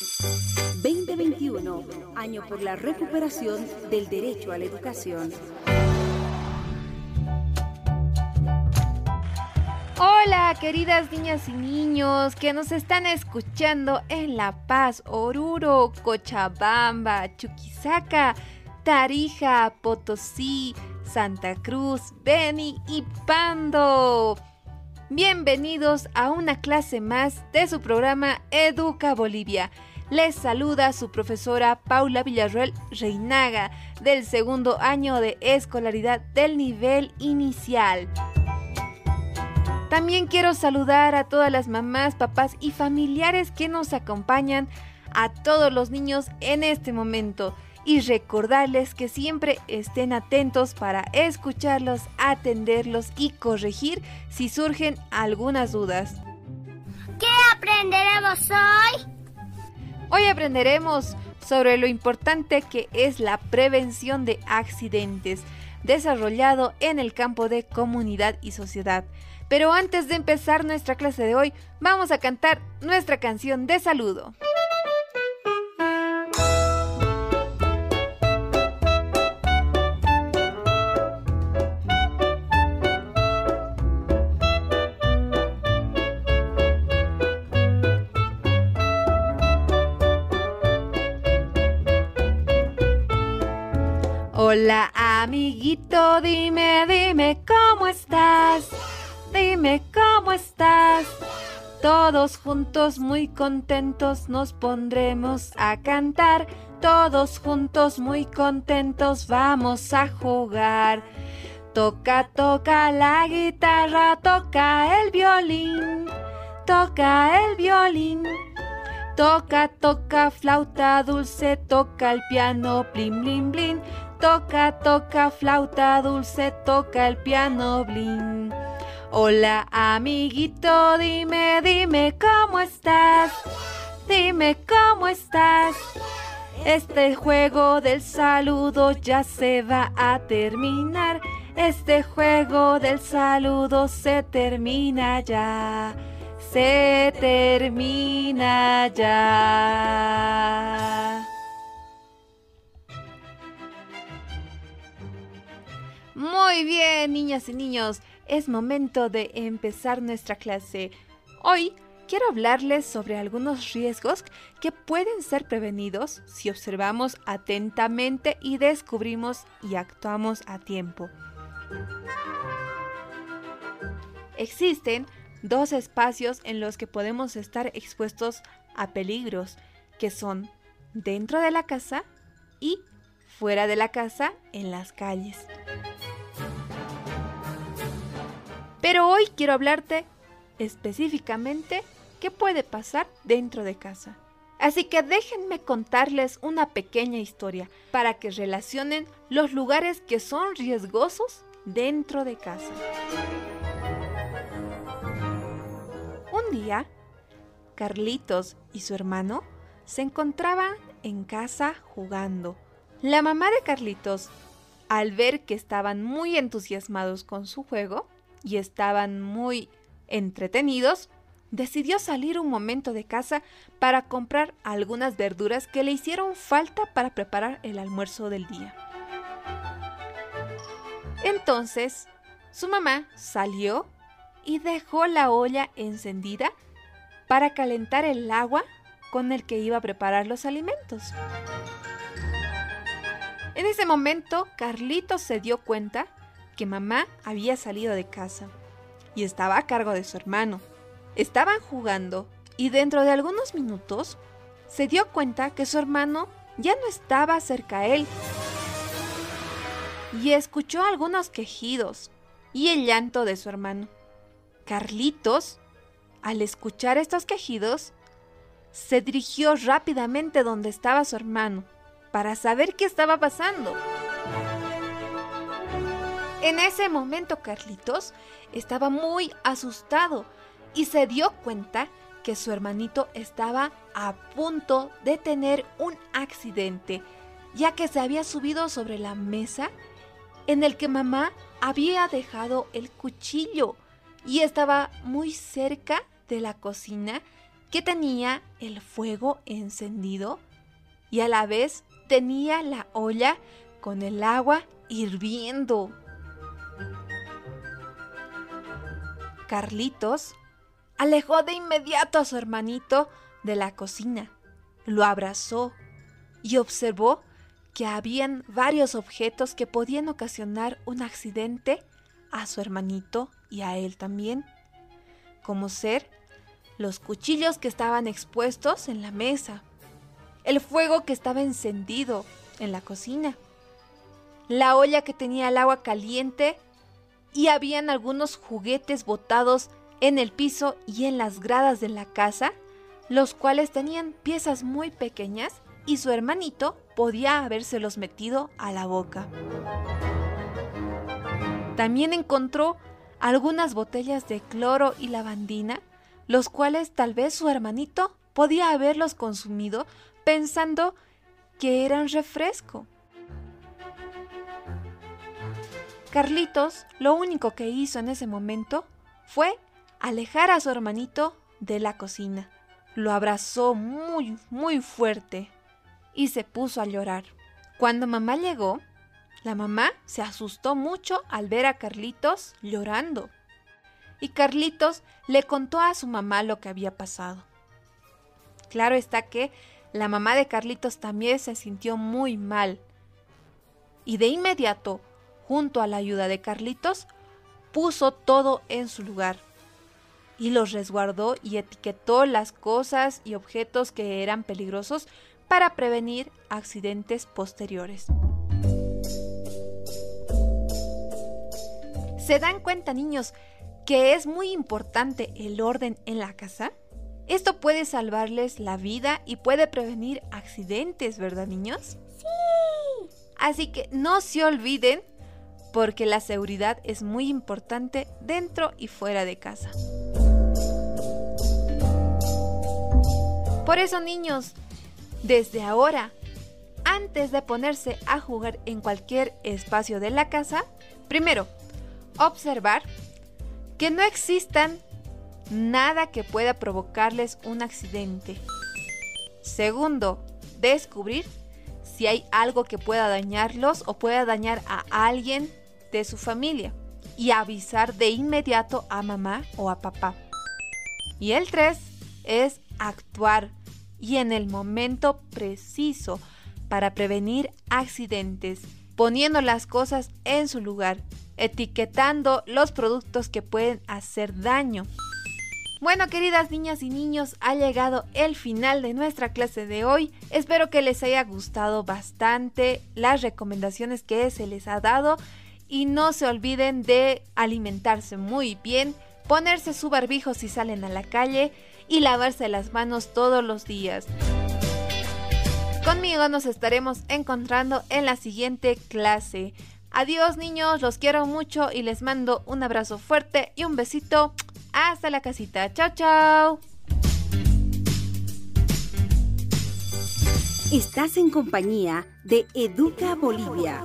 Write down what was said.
2021, año por la recuperación del derecho a la educación. Hola, queridas niñas y niños que nos están escuchando en La Paz, Oruro, Cochabamba, Chuquisaca, Tarija, Potosí, Santa Cruz, Beni y Pando. Bienvenidos a una clase más de su programa Educa Bolivia. Les saluda su profesora Paula Villarruel Reinaga del segundo año de escolaridad del nivel inicial. También quiero saludar a todas las mamás, papás y familiares que nos acompañan, a todos los niños en este momento y recordarles que siempre estén atentos para escucharlos, atenderlos y corregir si surgen algunas dudas. ¿Qué aprenderemos hoy? Hoy aprenderemos sobre lo importante que es la prevención de accidentes, desarrollado en el campo de comunidad y sociedad. Pero antes de empezar nuestra clase de hoy, vamos a cantar nuestra canción de saludo. Hola amiguito, dime, dime cómo estás. Dime cómo estás. Todos juntos muy contentos nos pondremos a cantar. Todos juntos muy contentos vamos a jugar. Toca, toca la guitarra, toca el violín. Toca el violín. Toca, toca flauta dulce, toca el piano, blin, blin, blin. Toca, toca flauta dulce, toca el piano, blin. Hola amiguito, dime, dime cómo estás. Dime cómo estás. Este juego del saludo ya se va a terminar. Este juego del saludo se termina ya. Se termina ya. Muy bien, niñas y niños es momento de empezar nuestra clase. Hoy quiero hablarles sobre algunos riesgos que pueden ser prevenidos si observamos atentamente y descubrimos y actuamos a tiempo. Existen dos espacios en los que podemos estar expuestos a peligros, que son dentro de la casa y fuera de la casa en las calles. Pero hoy quiero hablarte específicamente qué puede pasar dentro de casa. Así que déjenme contarles una pequeña historia para que relacionen los lugares que son riesgosos dentro de casa. Un día, Carlitos y su hermano se encontraban en casa jugando. La mamá de Carlitos, al ver que estaban muy entusiasmados con su juego, y estaban muy entretenidos, decidió salir un momento de casa para comprar algunas verduras que le hicieron falta para preparar el almuerzo del día. Entonces, su mamá salió y dejó la olla encendida para calentar el agua con el que iba a preparar los alimentos. En ese momento, Carlitos se dio cuenta que mamá había salido de casa y estaba a cargo de su hermano. Estaban jugando y dentro de algunos minutos se dio cuenta que su hermano ya no estaba cerca a él y escuchó algunos quejidos y el llanto de su hermano. Carlitos, al escuchar estos quejidos, se dirigió rápidamente donde estaba su hermano para saber qué estaba pasando. En ese momento Carlitos estaba muy asustado y se dio cuenta que su hermanito estaba a punto de tener un accidente, ya que se había subido sobre la mesa en el que mamá había dejado el cuchillo y estaba muy cerca de la cocina que tenía el fuego encendido y a la vez tenía la olla con el agua hirviendo. Carlitos alejó de inmediato a su hermanito de la cocina, lo abrazó y observó que habían varios objetos que podían ocasionar un accidente a su hermanito y a él también, como ser los cuchillos que estaban expuestos en la mesa, el fuego que estaba encendido en la cocina, la olla que tenía el agua caliente y habían algunos juguetes botados en el piso y en las gradas de la casa, los cuales tenían piezas muy pequeñas y su hermanito podía habérselos metido a la boca. También encontró algunas botellas de cloro y lavandina, los cuales tal vez su hermanito podía haberlos consumido pensando que eran refresco. Carlitos lo único que hizo en ese momento fue alejar a su hermanito de la cocina. Lo abrazó muy, muy fuerte y se puso a llorar. Cuando mamá llegó, la mamá se asustó mucho al ver a Carlitos llorando. Y Carlitos le contó a su mamá lo que había pasado. Claro está que la mamá de Carlitos también se sintió muy mal. Y de inmediato, junto a la ayuda de Carlitos, puso todo en su lugar y los resguardó y etiquetó las cosas y objetos que eran peligrosos para prevenir accidentes posteriores. ¿Se dan cuenta, niños, que es muy importante el orden en la casa? Esto puede salvarles la vida y puede prevenir accidentes, ¿verdad, niños? Sí. Así que no se olviden porque la seguridad es muy importante dentro y fuera de casa. Por eso, niños, desde ahora, antes de ponerse a jugar en cualquier espacio de la casa, primero, observar que no existan nada que pueda provocarles un accidente. Segundo, descubrir si hay algo que pueda dañarlos o pueda dañar a alguien de su familia y avisar de inmediato a mamá o a papá. Y el 3 es actuar y en el momento preciso para prevenir accidentes, poniendo las cosas en su lugar, etiquetando los productos que pueden hacer daño. Bueno, queridas niñas y niños, ha llegado el final de nuestra clase de hoy. Espero que les haya gustado bastante las recomendaciones que se les ha dado y no se olviden de alimentarse muy bien, ponerse su barbijo si salen a la calle y lavarse las manos todos los días. Conmigo nos estaremos encontrando en la siguiente clase. Adiós niños, los quiero mucho y les mando un abrazo fuerte y un besito. Hasta la casita. Chao, chao. Estás en compañía de Educa Bolivia.